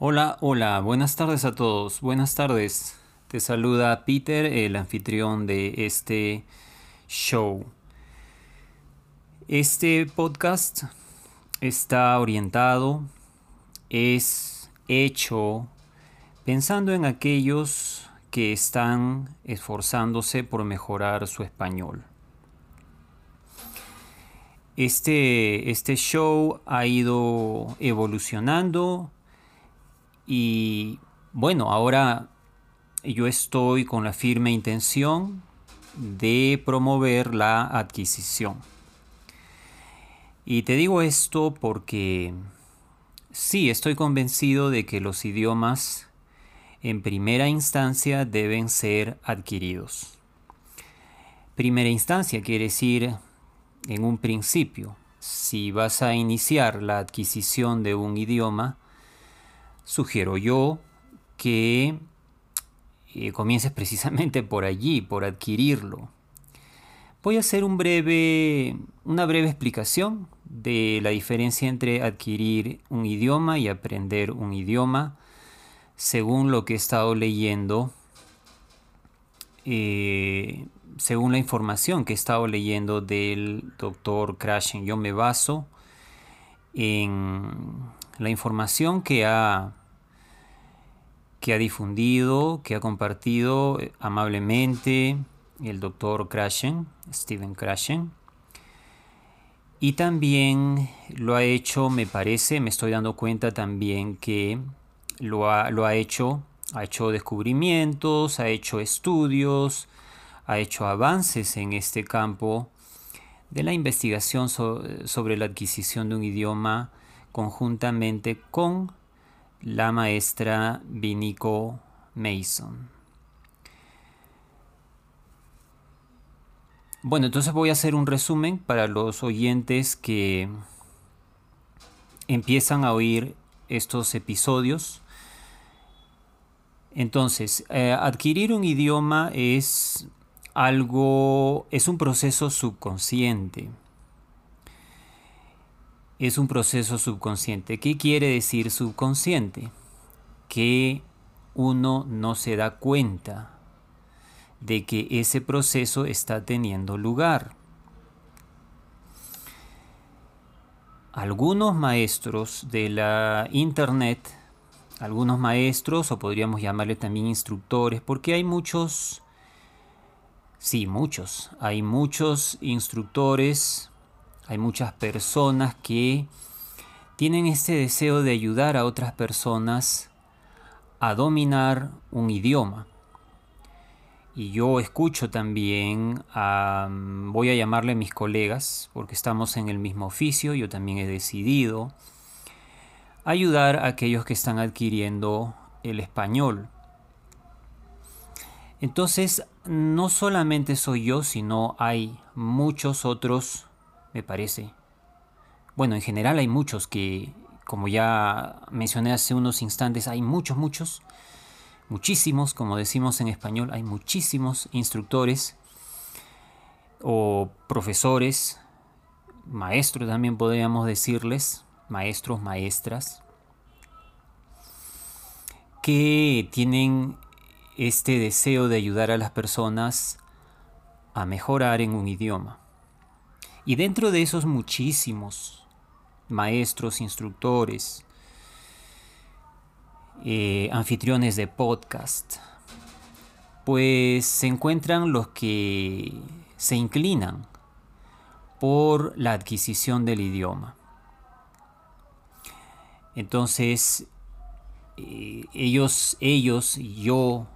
Hola, hola, buenas tardes a todos, buenas tardes. Te saluda Peter, el anfitrión de este show. Este podcast está orientado, es hecho pensando en aquellos que están esforzándose por mejorar su español. Este, este show ha ido evolucionando y bueno, ahora yo estoy con la firme intención de promover la adquisición. Y te digo esto porque sí, estoy convencido de que los idiomas en primera instancia deben ser adquiridos. Primera instancia quiere decir en un principio. Si vas a iniciar la adquisición de un idioma, sugiero yo que eh, comiences precisamente por allí, por adquirirlo. Voy a hacer un breve, una breve explicación de la diferencia entre adquirir un idioma y aprender un idioma, según lo que he estado leyendo, eh, según la información que he estado leyendo del doctor Krashen. Yo me baso en la información que ha que ha difundido, que ha compartido eh, amablemente el doctor Krashen, Steven Krashen. Y también lo ha hecho, me parece, me estoy dando cuenta también que lo ha, lo ha hecho, ha hecho descubrimientos, ha hecho estudios, ha hecho avances en este campo de la investigación sobre la adquisición de un idioma conjuntamente con la maestra Vinico Mason. Bueno, entonces voy a hacer un resumen para los oyentes que empiezan a oír estos episodios. Entonces, eh, adquirir un idioma es algo, es un proceso subconsciente es un proceso subconsciente. ¿Qué quiere decir subconsciente? Que uno no se da cuenta de que ese proceso está teniendo lugar. Algunos maestros de la Internet, algunos maestros, o podríamos llamarle también instructores, porque hay muchos, sí, muchos, hay muchos instructores hay muchas personas que tienen este deseo de ayudar a otras personas a dominar un idioma. Y yo escucho también a, voy a llamarle a mis colegas, porque estamos en el mismo oficio, yo también he decidido ayudar a aquellos que están adquiriendo el español. Entonces, no solamente soy yo, sino hay muchos otros me parece. Bueno, en general hay muchos que, como ya mencioné hace unos instantes, hay muchos, muchos, muchísimos, como decimos en español, hay muchísimos instructores o profesores, maestros también podríamos decirles, maestros, maestras, que tienen este deseo de ayudar a las personas a mejorar en un idioma. Y dentro de esos muchísimos maestros, instructores, eh, anfitriones de podcast, pues se encuentran los que se inclinan por la adquisición del idioma. Entonces, eh, ellos, ellos yo,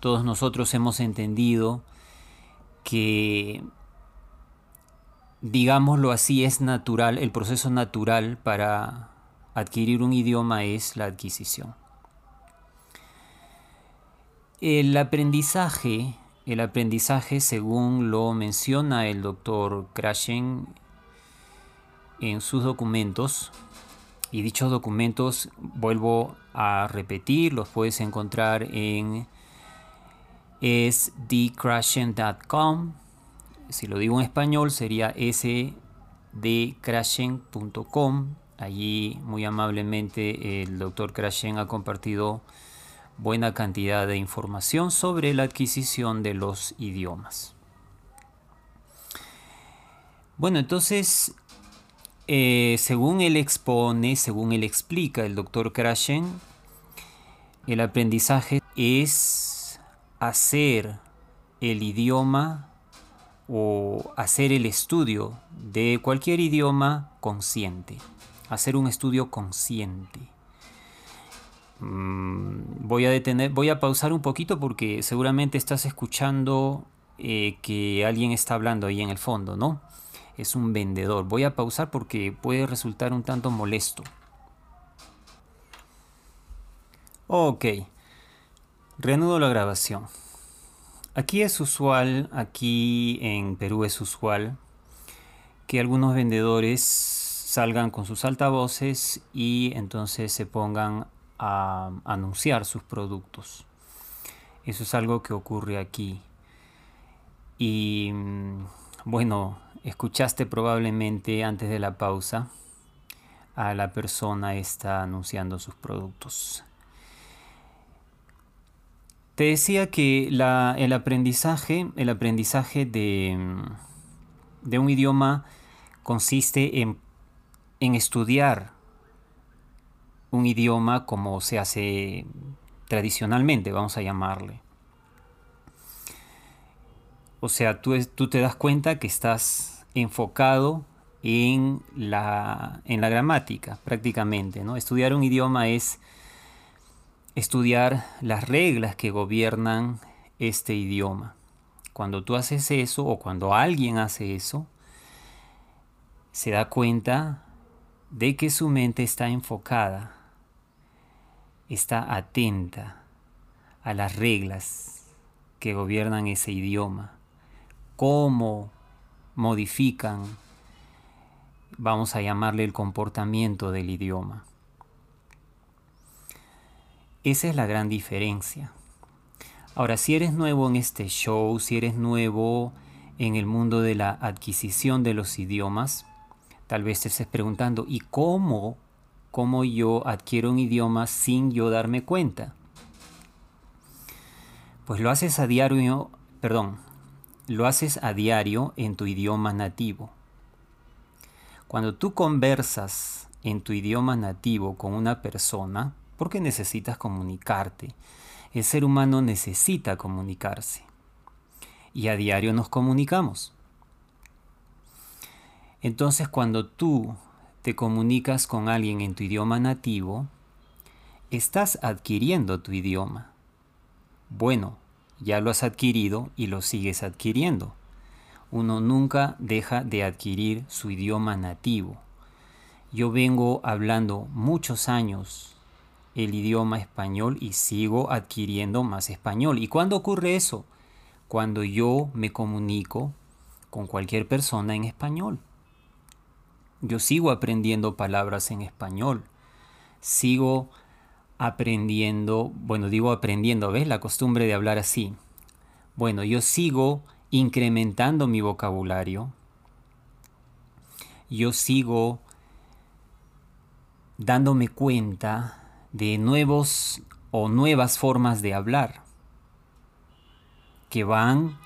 todos nosotros hemos entendido que digámoslo así, es natural, el proceso natural para adquirir un idioma es la adquisición. El aprendizaje, el aprendizaje según lo menciona el doctor Krashen en sus documentos, y dichos documentos vuelvo a repetir, los puedes encontrar en sdkrashen.com si lo digo en español sería sdcrashen.com Allí muy amablemente el doctor Krashen ha compartido buena cantidad de información sobre la adquisición de los idiomas. Bueno, entonces, eh, según él expone, según él explica el doctor Krashen, el aprendizaje es hacer el idioma o hacer el estudio de cualquier idioma consciente, hacer un estudio consciente. Mm, voy a detener, voy a pausar un poquito porque seguramente estás escuchando eh, que alguien está hablando ahí en el fondo, ¿no? Es un vendedor. Voy a pausar porque puede resultar un tanto molesto. Ok, reanudo la grabación. Aquí es usual, aquí en Perú es usual que algunos vendedores salgan con sus altavoces y entonces se pongan a anunciar sus productos. Eso es algo que ocurre aquí. Y mm, bueno, escuchaste probablemente antes de la pausa a la persona está anunciando sus productos. Te decía que el aprendizaje, el aprendizaje de, un idioma consiste en, estudiar un idioma como se hace tradicionalmente, vamos a llamarle. O sea, tú, tú, te das cuenta que estás enfocado en la, en la gramática, prácticamente. ¿no? Estudiar un idioma es estudiar las reglas que gobiernan este idioma. Cuando tú haces eso o cuando alguien hace eso, se da cuenta de que su mente está enfocada, está atenta a las reglas que gobiernan ese idioma, cómo modifican, vamos a llamarle el comportamiento del idioma. Esa es la gran diferencia. Ahora, si eres nuevo en este show, si eres nuevo en el mundo de la adquisición de los idiomas, tal vez te estés preguntando, ¿y cómo, cómo yo adquiero un idioma sin yo darme cuenta? Pues lo haces a diario, perdón, lo haces a diario en tu idioma nativo. Cuando tú conversas en tu idioma nativo con una persona, porque necesitas comunicarte. El ser humano necesita comunicarse. Y a diario nos comunicamos. Entonces cuando tú te comunicas con alguien en tu idioma nativo, estás adquiriendo tu idioma. Bueno, ya lo has adquirido y lo sigues adquiriendo. Uno nunca deja de adquirir su idioma nativo. Yo vengo hablando muchos años el idioma español y sigo adquiriendo más español. ¿Y cuándo ocurre eso? Cuando yo me comunico con cualquier persona en español. Yo sigo aprendiendo palabras en español. Sigo aprendiendo, bueno, digo aprendiendo, ¿ves? La costumbre de hablar así. Bueno, yo sigo incrementando mi vocabulario. Yo sigo dándome cuenta de nuevos o nuevas formas de hablar que van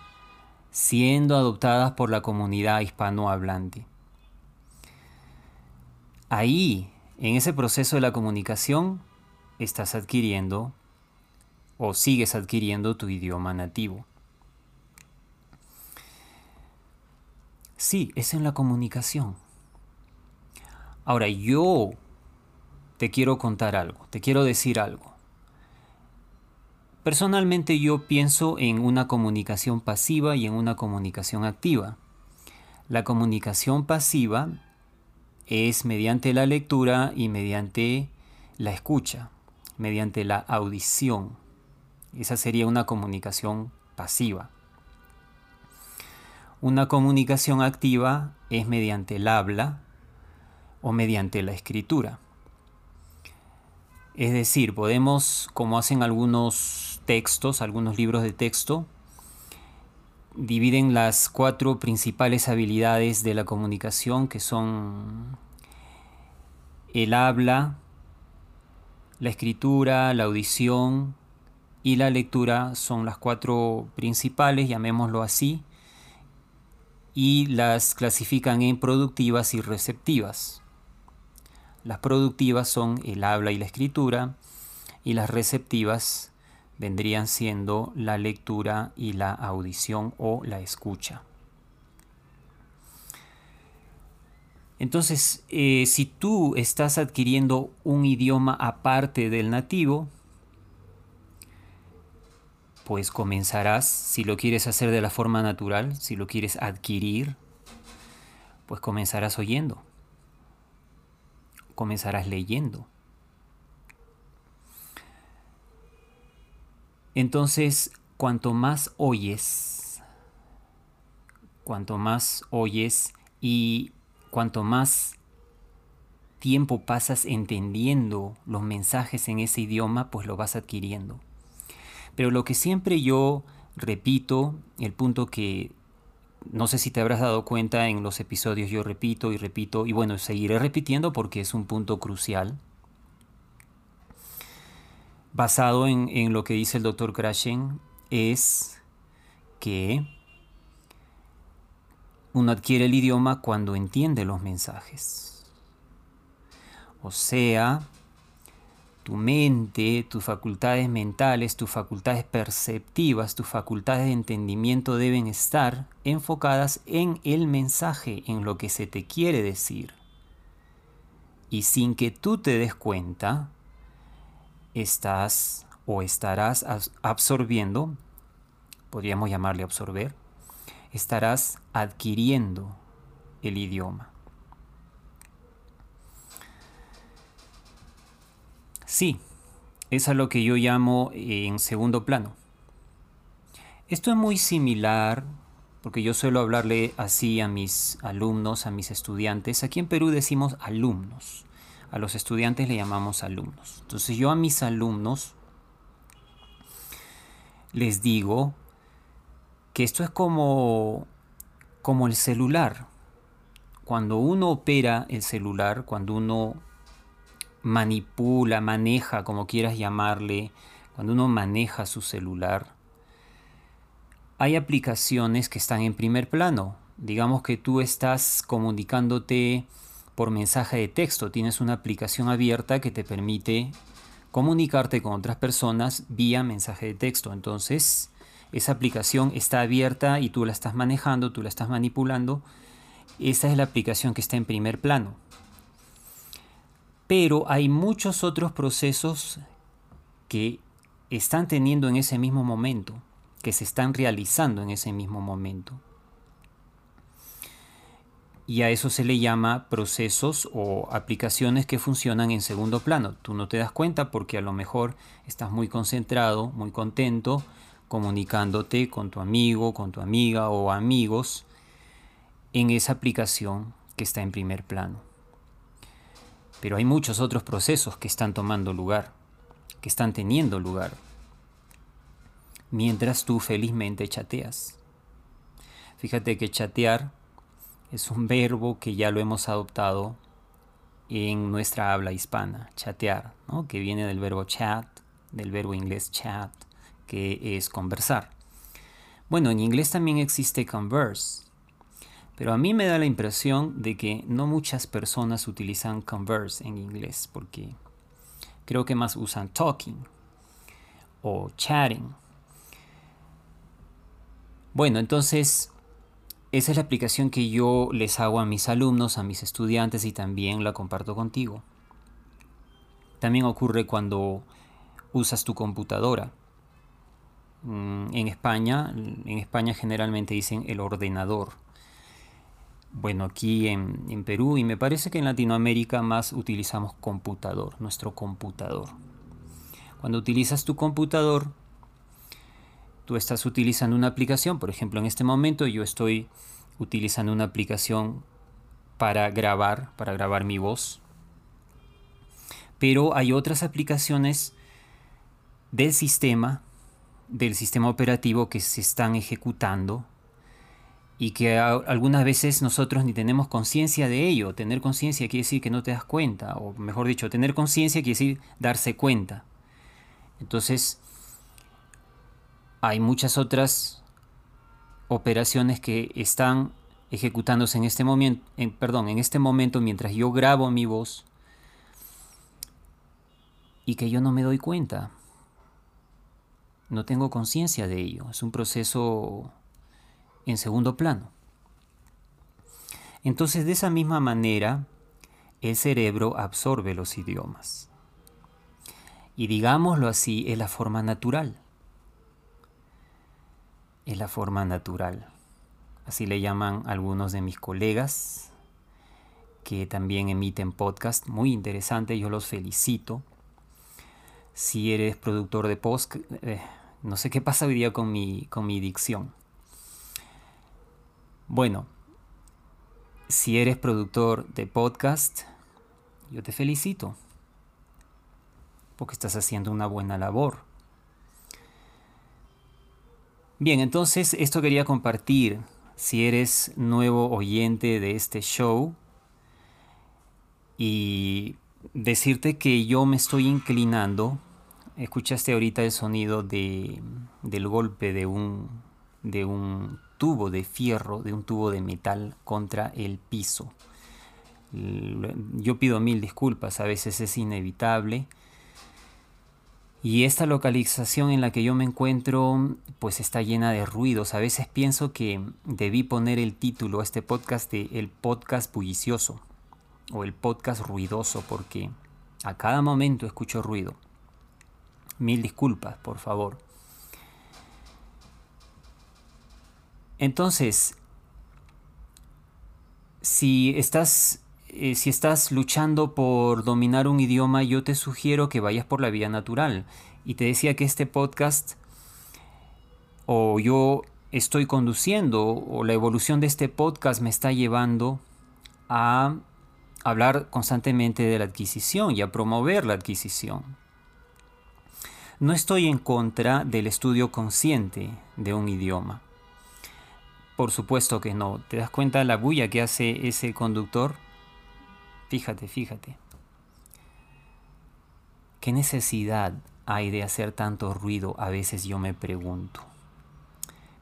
siendo adoptadas por la comunidad hispanohablante. Ahí, en ese proceso de la comunicación, estás adquiriendo o sigues adquiriendo tu idioma nativo. Sí, es en la comunicación. Ahora, yo te quiero contar algo, te quiero decir algo. Personalmente yo pienso en una comunicación pasiva y en una comunicación activa. La comunicación pasiva es mediante la lectura y mediante la escucha, mediante la audición. Esa sería una comunicación pasiva. Una comunicación activa es mediante el habla o mediante la escritura. Es decir, podemos, como hacen algunos textos, algunos libros de texto, dividen las cuatro principales habilidades de la comunicación que son el habla, la escritura, la audición y la lectura son las cuatro principales, llamémoslo así, y las clasifican en productivas y receptivas. Las productivas son el habla y la escritura y las receptivas vendrían siendo la lectura y la audición o la escucha. Entonces, eh, si tú estás adquiriendo un idioma aparte del nativo, pues comenzarás, si lo quieres hacer de la forma natural, si lo quieres adquirir, pues comenzarás oyendo, comenzarás leyendo. Entonces, cuanto más oyes, cuanto más oyes y cuanto más tiempo pasas entendiendo los mensajes en ese idioma, pues lo vas adquiriendo. Pero lo que siempre yo repito, el punto que no sé si te habrás dado cuenta en los episodios, yo repito y repito, y bueno, seguiré repitiendo porque es un punto crucial, basado en, en lo que dice el doctor Krashen, es que uno adquiere el idioma cuando entiende los mensajes. O sea, tu mente, tus facultades mentales, tus facultades perceptivas, tus facultades de entendimiento deben estar enfocadas en el mensaje, en lo que se te quiere decir. Y sin que tú te des cuenta, estás o estarás absorbiendo, podríamos llamarle absorber, estarás adquiriendo el idioma. Sí, es a lo que yo llamo en segundo plano. Esto es muy similar, porque yo suelo hablarle así a mis alumnos, a mis estudiantes. Aquí en Perú decimos alumnos. A los estudiantes le llamamos alumnos. Entonces yo a mis alumnos les digo que esto es como, como el celular. Cuando uno opera el celular, cuando uno manipula, maneja, como quieras llamarle, cuando uno maneja su celular, hay aplicaciones que están en primer plano. Digamos que tú estás comunicándote por mensaje de texto, tienes una aplicación abierta que te permite comunicarte con otras personas vía mensaje de texto. Entonces, esa aplicación está abierta y tú la estás manejando, tú la estás manipulando, esa es la aplicación que está en primer plano. Pero hay muchos otros procesos que están teniendo en ese mismo momento, que se están realizando en ese mismo momento. Y a eso se le llama procesos o aplicaciones que funcionan en segundo plano. Tú no te das cuenta porque a lo mejor estás muy concentrado, muy contento, comunicándote con tu amigo, con tu amiga o amigos en esa aplicación que está en primer plano. Pero hay muchos otros procesos que están tomando lugar, que están teniendo lugar, mientras tú felizmente chateas. Fíjate que chatear es un verbo que ya lo hemos adoptado en nuestra habla hispana, chatear, que viene del verbo chat, del verbo inglés chat, que es conversar. Bueno, en inglés también existe converse, pero a mí me da la impresión de que no muchas personas utilizan converse en inglés, porque creo que más usan talking o chatting. Bueno, entonces esa es la aplicación que yo les hago a mis alumnos, a mis estudiantes y también la comparto contigo. También ocurre cuando usas tu computadora. Mm, en España, en España generalmente dicen el ordenador. Bueno, aquí en, Perú y me parece que en Latinoamérica más utilizamos computador, nuestro computador. Cuando utilizas tu computador, tú estás utilizando una aplicación, por ejemplo, en este momento yo estoy utilizando una aplicación para grabar, para grabar mi voz. Pero hay otras aplicaciones del sistema del sistema operativo que se están ejecutando y que algunas veces nosotros ni tenemos conciencia de ello. Tener conciencia quiere decir que no te das cuenta, o mejor dicho, tener conciencia quiere decir darse cuenta. Entonces, hay muchas otras operaciones que están ejecutándose en este momento, en, perdón, en este momento mientras yo grabo mi voz y que yo no me doy cuenta. No tengo conciencia de ello. Es un proceso en segundo plano. Entonces, de esa misma manera, el cerebro absorbe los idiomas. Y digámoslo así, es la forma natural. Es la forma natural. Así le llaman algunos de mis colegas que también emiten podcast muy interesante. Yo los felicito. Si eres productor de post, eh, no sé qué pasa hoy día con mi, con mi dicción. Bueno, si eres productor de podcast, yo te felicito, porque estás haciendo una buena labor. Bien, entonces esto quería compartir. Si eres nuevo oyente de este show y decirte que yo me estoy inclinando, escuchaste ahorita el sonido de, del golpe de un, de un tubo de fierro, de un tubo de metal contra el piso. Yo pido mil disculpas, a veces es inevitable. Y esta localización en la que yo me encuentro pues está llena de ruidos. A veces pienso que debí poner el título a este podcast de El podcast bullicioso o el podcast ruidoso porque a cada momento escucho ruido. Mil disculpas, por favor. Entonces, si estás, eh, si estás luchando por dominar un idioma, yo te sugiero que vayas por la vía natural. Y te decía que este podcast, o yo estoy conduciendo, o la evolución de este podcast me está llevando a hablar constantemente de la adquisición y a promover la adquisición. No estoy en contra del estudio consciente de un idioma. Por supuesto que no. ¿Te das cuenta de la bulla que hace ese conductor? Fíjate, fíjate. ¿Qué necesidad hay de hacer tanto ruido? A veces yo me pregunto.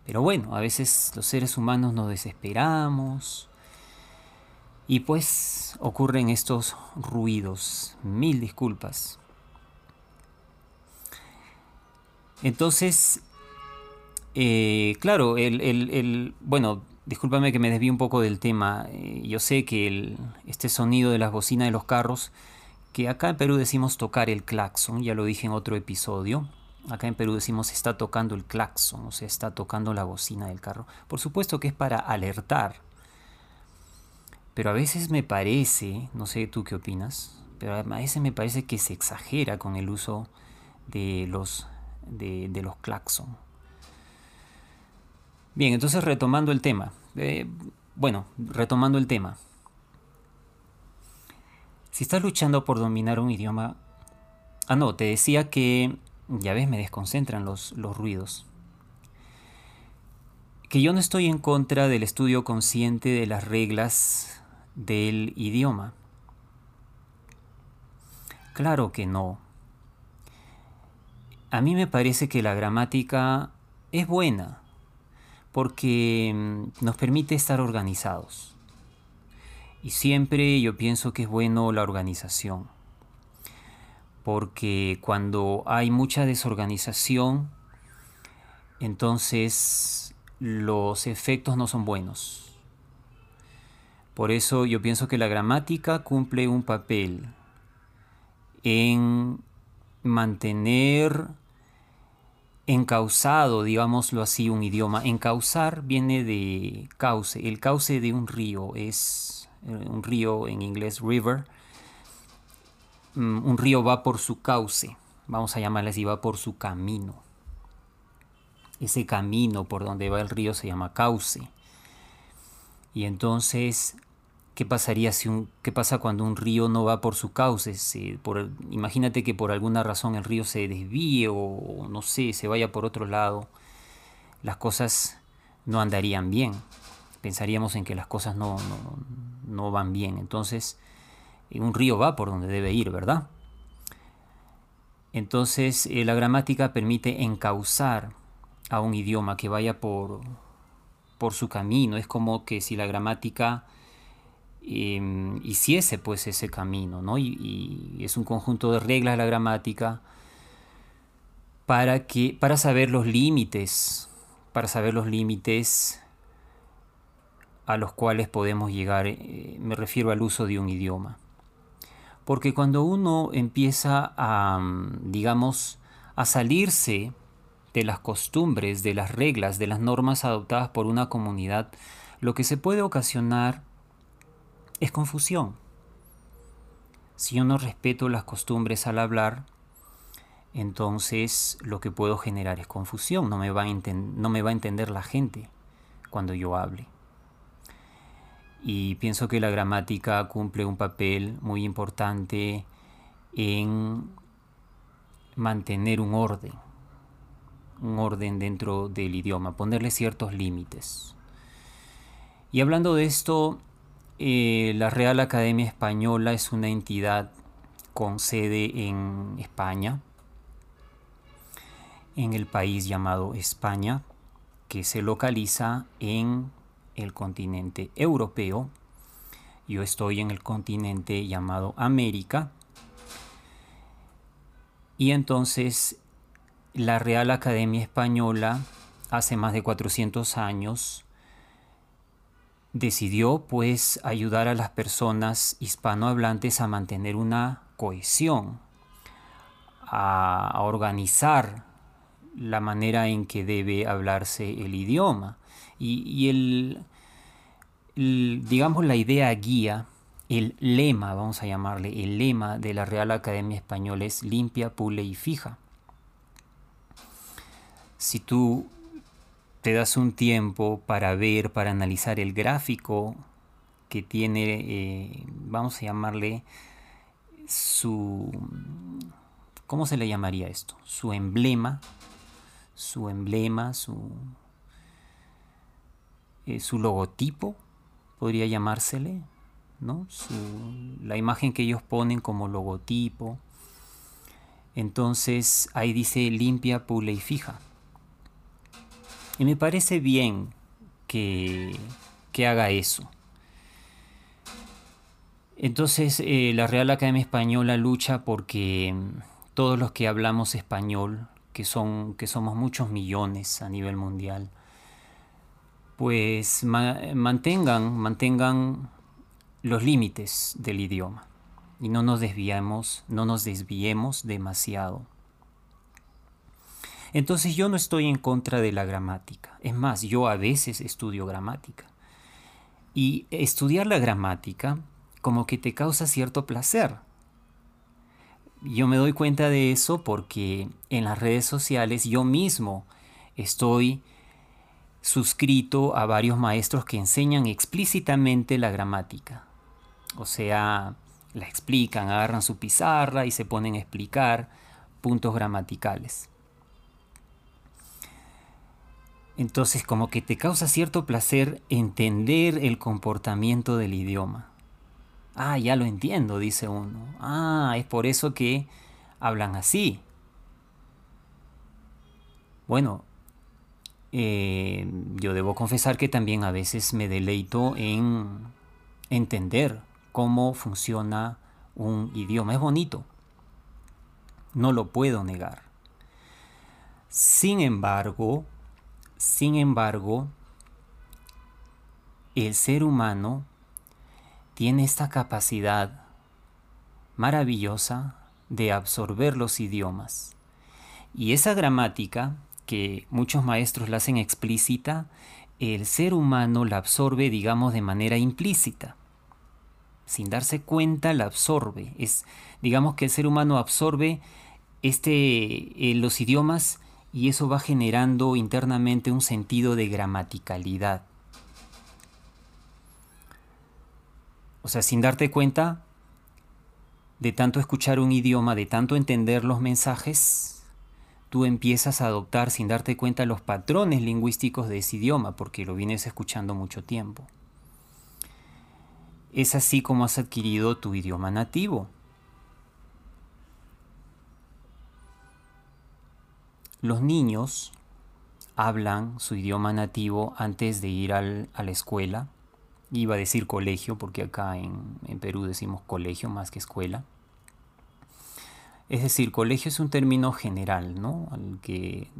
Pero bueno, a veces los seres humanos nos desesperamos y pues ocurren estos ruidos. Mil disculpas. Entonces, eh, claro, el, bueno, discúlpame que me desvíe un poco del tema. Eh, yo sé que este sonido de las bocinas de los carros, que acá en Perú decimos tocar el claxon, ya lo dije en otro episodio. Acá en Perú decimos está tocando el claxon, o sea, está tocando la bocina del carro. Por supuesto que es para alertar. Pero a veces me parece, no sé tú qué opinas, pero a veces me parece que se exagera con el uso de los, de, de los claxon. Bien, entonces retomando el tema. Eh, bueno, retomando el tema. Si estás luchando por dominar un idioma... Ah, no, te decía que... Ya ves, me desconcentran los, los ruidos. Que yo no estoy en contra del estudio consciente de las reglas del idioma. Claro que no. A mí me parece que la gramática es buena porque mm, nos permite estar organizados. Y siempre yo pienso que es bueno la organización, porque cuando hay mucha desorganización, entonces los efectos no son buenos. Por eso yo pienso que la gramática cumple un papel en mantener encausado, digámoslo así, un idioma. Encauzar viene de cauce. El cauce de un río es eh, un río en inglés river. Mm, un río va por su cauce. Vamos a llamarle así, va por su camino. Ese camino por donde va el río se llama cauce. Y entonces ¿Qué pasaría si un, qué pasa cuando un río no va por su cauce? por, imagínate que por alguna razón el río se desvíe o no sé, se vaya por otro lado. Las cosas no andarían bien. pensaríamos en que las cosas no, no van bien. Entonces, un río va por donde debe ir, ¿verdad? Entonces, eh, la gramática permite encauzar a un idioma que vaya por, por su camino. Es como que si la gramática em, hiciese pues ese camino, ¿no? Y, es un conjunto de reglas la gramática para, que, para saber los límites, para saber los límites a los cuales podemos llegar, eh, me refiero al uso de un idioma. Porque cuando uno empieza a, mm, digamos, a salirse de las costumbres, de las reglas, de las normas adoptadas por una comunidad, lo que se puede ocasionar es confusión. Si yo no respeto las costumbres al hablar, entonces lo que puedo generar es confusión, no me va a, no me va a entender la gente cuando yo hable y pienso que la gramática cumple un papel muy importante en mantener un orden, un orden dentro del idioma, ponerle ciertos límites. Y hablando de esto, eh, la Real Academia Española es una entidad con sede en España, en el país llamado España, que se localiza en el continente europeo. Yo estoy en el continente llamado América. Y entonces la Real Academia Española hace más de 400 años decidió pues ayudar a las personas hispanohablantes a mantener una cohesión, a, organizar la manera en que debe hablarse el idioma y, el, digamos, la idea guía, el lema, vamos a llamarle, el lema de la Real Academia Española es limpia, pule y fija. Si tú te das un tiempo para ver, para analizar el gráfico que tiene, eh, vamos a llamarle su, ¿cómo se le llamaría esto? Su emblema, su emblema, su, eh, su logotipo, podría llamársele, ¿no? la imagen que ellos ponen como logotipo. Entonces ahí dice limpia, pule y fija. Y me parece bien que, que haga eso. Entonces eh, la Real Academia Española lucha porque mm, todos los que hablamos español, que, son, que somos muchos millones a nivel mundial, pues mantengan, mantengan los límites del idioma y no nos desviemos, no nos desviemos demasiado. Entonces yo no estoy en contra de la gramática. Es más, yo a veces estudio gramática. Y estudiar la gramática como que te causa cierto placer. Yo me doy cuenta de eso porque en las redes sociales yo mismo estoy suscrito a varios maestros que enseñan explícitamente la gramática. O sea, la explican, agarran su pizarra y se ponen a explicar puntos gramaticales. Entonces como que te causa cierto placer entender el comportamiento del idioma. Ah, ya lo entiendo, dice uno. Ah, es por eso que hablan así. Bueno, eh, yo debo confesar que también a veces me deleito en entender cómo funciona un idioma. Es bonito, no lo puedo negar. Sin embargo, sin embargo, el ser humano tiene esta capacidad maravillosa de absorber los idiomas. Y esa gramática que muchos maestros la hacen explícita, el ser humano la absorbe, digamos, de manera implícita. Sin darse cuenta, la absorbe. Es, digamos que el ser humano absorbe este, eh, los idiomas y eso va generando internamente un sentido de gramaticalidad. O sea, sin darte cuenta, de tanto escuchar un idioma, de tanto entender los mensajes, tú empiezas a adoptar sin darte cuenta los patrones lingüísticos de ese idioma, porque lo vienes escuchando mucho tiempo. Es así como has adquirido tu idioma nativo. Los niños hablan su idioma nativo antes de ir a la escuela. Iba a decir colegio, porque acá en, en Perú decimos colegio más que escuela. Es decir, colegio es un término general, ¿no? que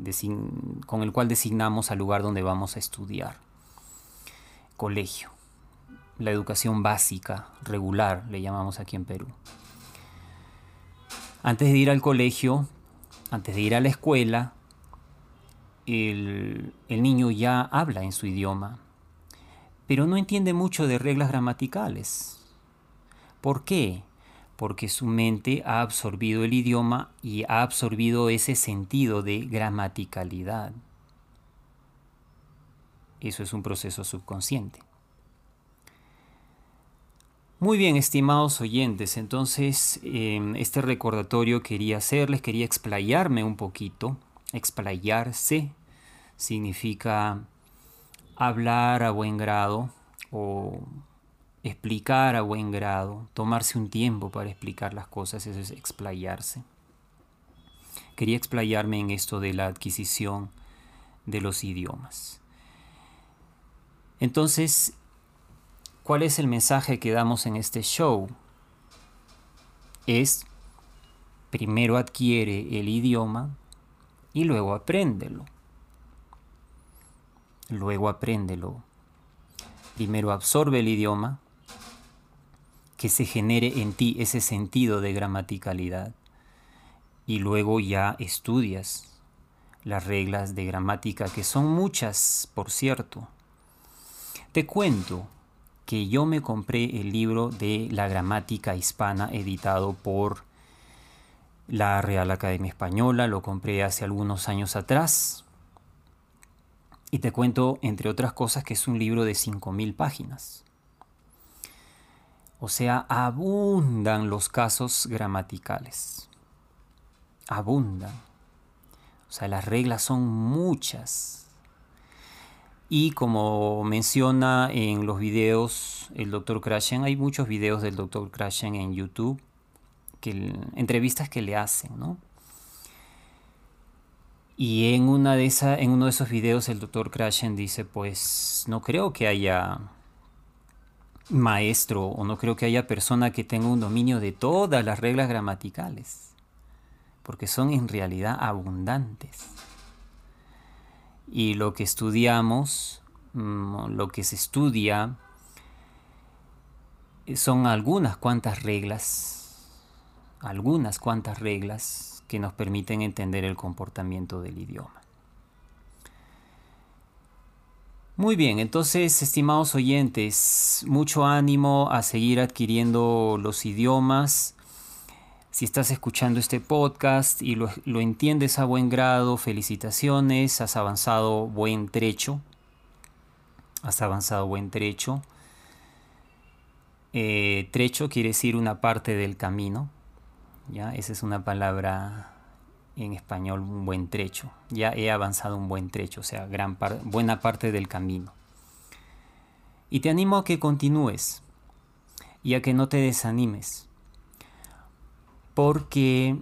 con el cual designamos al lugar donde vamos a estudiar. Colegio. La educación básica, regular, le llamamos aquí en Perú. Antes de ir al colegio, antes de ir a la escuela, el, niño ya habla en su idioma, pero no entiende mucho de reglas gramaticales. ¿Por qué? porque su mente ha absorbido el idioma y ha absorbido ese sentido de gramaticalidad. Eso es un proceso subconsciente. Muy bien, estimados oyentes, entonces em, este recordatorio quería hacerles, quería explayarme un poquito. Explayarse significa hablar a buen grado o explicar a buen grado, tomarse un tiempo para explicar las cosas, eso es explayarse. Quería explayarme en esto de la adquisición de los idiomas. Entonces, ¿cuál es el mensaje que damos en este show? Es, primero adquiere el idioma y luego apréndelo. Luego apréndelo. Primero absorbe el idioma que se genere en ti ese sentido de gramaticalidad. Y luego ya estudias las reglas de gramática, que son muchas, por cierto. Te cuento que yo me compré el libro de la gramática hispana editado por la Real Academia Española, lo compré hace algunos años atrás. Y te cuento, entre otras cosas, que es un libro de 5.000 páginas. O sea, abundan los casos gramaticales. Abundan. O sea, las reglas son muchas. Y como menciona en los videos el Dr. Krashen, hay muchos videos del Dr. Krashen en YouTube, que, entrevistas que le hacen, ¿no? Y en, una de esa, en uno de esos videos el Dr. Krashen dice, pues no creo que haya maestro o no creo que haya persona que tenga un dominio de todas las reglas gramaticales, porque son en realidad abundantes. Y lo que estudiamos, mm, lo que se estudia, son algunas cuantas reglas, algunas cuantas reglas que nos permiten entender el comportamiento del idioma. Muy bien, entonces, estimados oyentes, mucho ánimo a seguir adquiriendo los idiomas. Si estás escuchando este podcast y lo, entiendes a buen grado, felicitaciones, has avanzado buen trecho. Has avanzado buen trecho. Eh, trecho quiere decir una parte del camino. ¿ya? Esa es una palabra en español un buen trecho. Ya he avanzado un buen trecho, o sea, gran buena parte del camino. Y te animo a que continúes y a que no te desanimes. Porque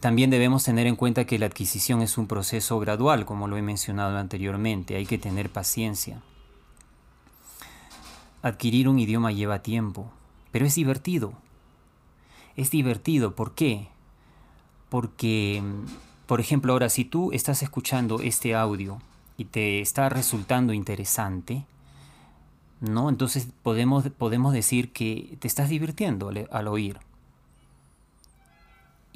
también debemos tener en cuenta que la adquisición es un proceso gradual, como lo he mencionado anteriormente. Hay que tener paciencia. Adquirir un idioma lleva tiempo, pero es divertido. Es divertido, ¿por qué? porque, por ejemplo, ahora si tú estás escuchando este audio y te está resultando interesante, ¿no? Entonces podemos, podemos decir que te estás divirtiendo al oír.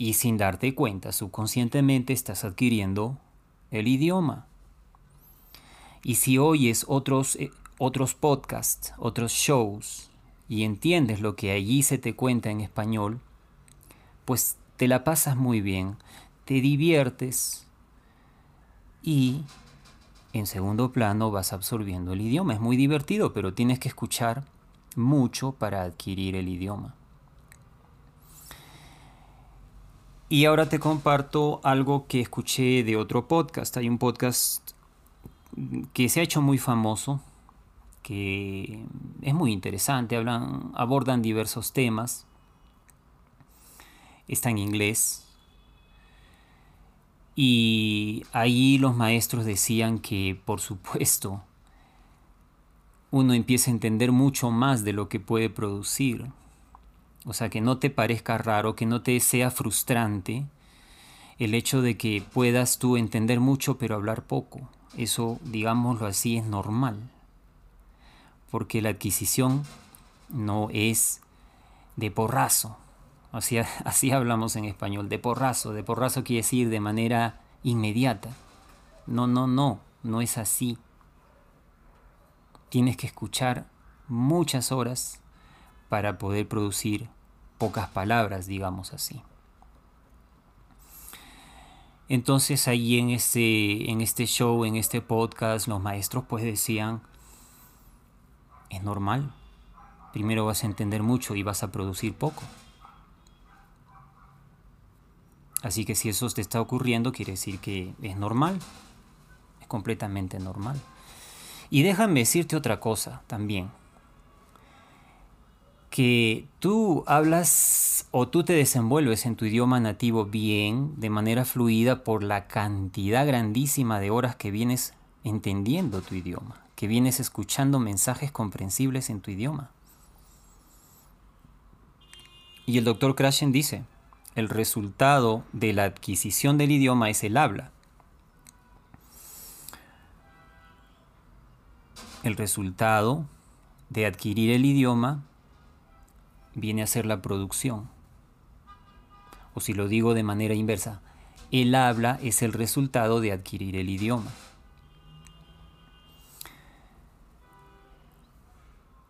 Y sin darte cuenta, subconscientemente estás adquiriendo el idioma. Y si oyes otros, eh, otros podcasts, otros shows, y entiendes lo que allí se te cuenta en español, pues te la pasas muy bien, te diviertes y en segundo plano vas absorbiendo el idioma. Es muy divertido, pero tienes que escuchar mucho para adquirir el idioma. Y ahora te comparto algo que escuché de otro podcast. Hay un podcast que se ha hecho muy famoso, que es muy interesante, hablan, abordan diversos temas. Está en inglés. Y ahí los maestros decían que, por supuesto, uno empieza a entender mucho más de lo que puede producir. O sea, que no te parezca raro, que no te sea frustrante el hecho de que puedas tú entender mucho pero hablar poco. Eso, digámoslo así, es normal. Porque la adquisición no es de porrazo. Así, así hablamos en español, de porrazo. De porrazo quiere decir de manera inmediata. No, no, no, no es así tienes que escuchar muchas horas para poder producir pocas palabras, digamos así. Entonces ahí en este, en este show, en este podcast, los maestros pues decían, es normal, primero vas a entender mucho y vas a producir poco. Así que si eso te está ocurriendo, quiere decir que es normal, es completamente normal. Y déjame decirte otra cosa también. Que tú hablas o tú te desenvuelves en tu idioma nativo bien, de manera fluida, por la cantidad grandísima de horas que vienes entendiendo tu idioma, que vienes escuchando mensajes comprensibles en tu idioma. Y el doctor Krashen dice, el resultado de la adquisición del idioma es el habla. el resultado de adquirir el idioma viene a ser la producción. O si lo digo de manera inversa, el habla es el resultado de adquirir el idioma.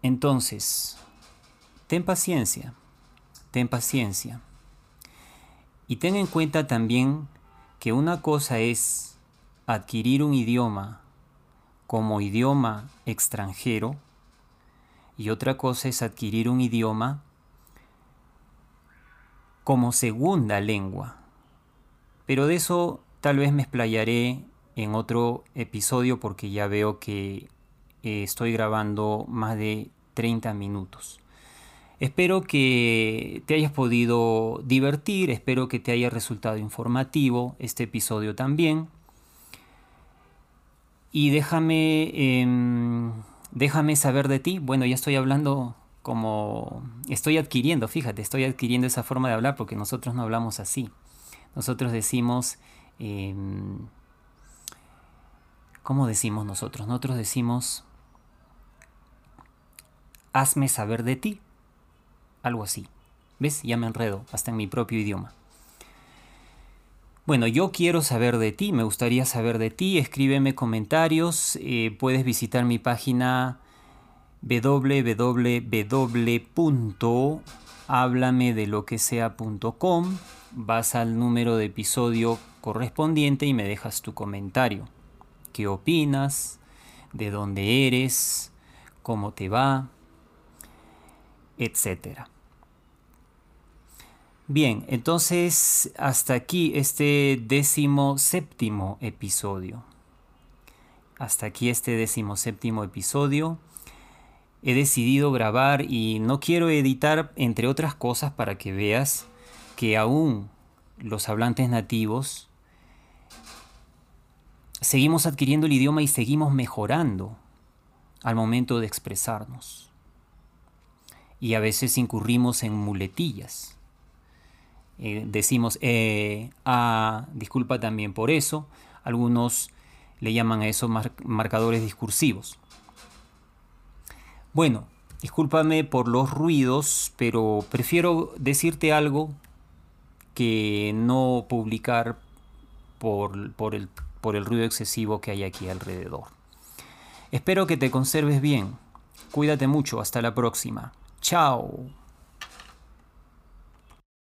Entonces, ten paciencia, ten paciencia. Y ten en cuenta también que una cosa es adquirir un idioma como idioma extranjero y otra cosa es adquirir un idioma como segunda lengua. Pero de eso tal vez me explayaré en otro episodio porque ya veo que eh, estoy grabando más de 30 minutos. Espero que te hayas podido divertir, espero que te haya resultado informativo este episodio también. Y déjame, em, déjame saber de ti. Bueno, ya estoy hablando como estoy adquiriendo, fíjate, estoy adquiriendo esa forma de hablar porque nosotros no hablamos así. Nosotros decimos, em, ¿cómo decimos nosotros? Nosotros decimos, hazme saber de ti. Algo así. ¿Ves? Ya me enredo, hasta en mi propio idioma. Bueno, yo quiero saber de ti, me gustaría saber de ti, escríbeme comentarios, eh, puedes visitar mi página www.hablamedeloquesea.com, vas al número de episodio correspondiente y me dejas tu comentario. ¿Qué opinas? ¿De dónde eres? ¿Cómo te va? Etcétera. Bien, entonces hasta aquí este décimo séptimo episodio. Hasta aquí este décimo séptimo episodio. He decidido grabar y no quiero editar, entre otras cosas, para que veas que aún los hablantes nativos seguimos adquiriendo el idioma y seguimos mejorando al momento de expresarnos. Y a veces incurrimos en muletillas eh, decimos, eh, ah, disculpa también por eso. Algunos le llaman a esos marcadores discursivos. Bueno, discúlpame por los ruidos, pero prefiero decirte algo que no publicar por, por, el, por el ruido excesivo que hay aquí alrededor. Espero que te conserves bien. Cuídate mucho. Hasta la próxima. Chao.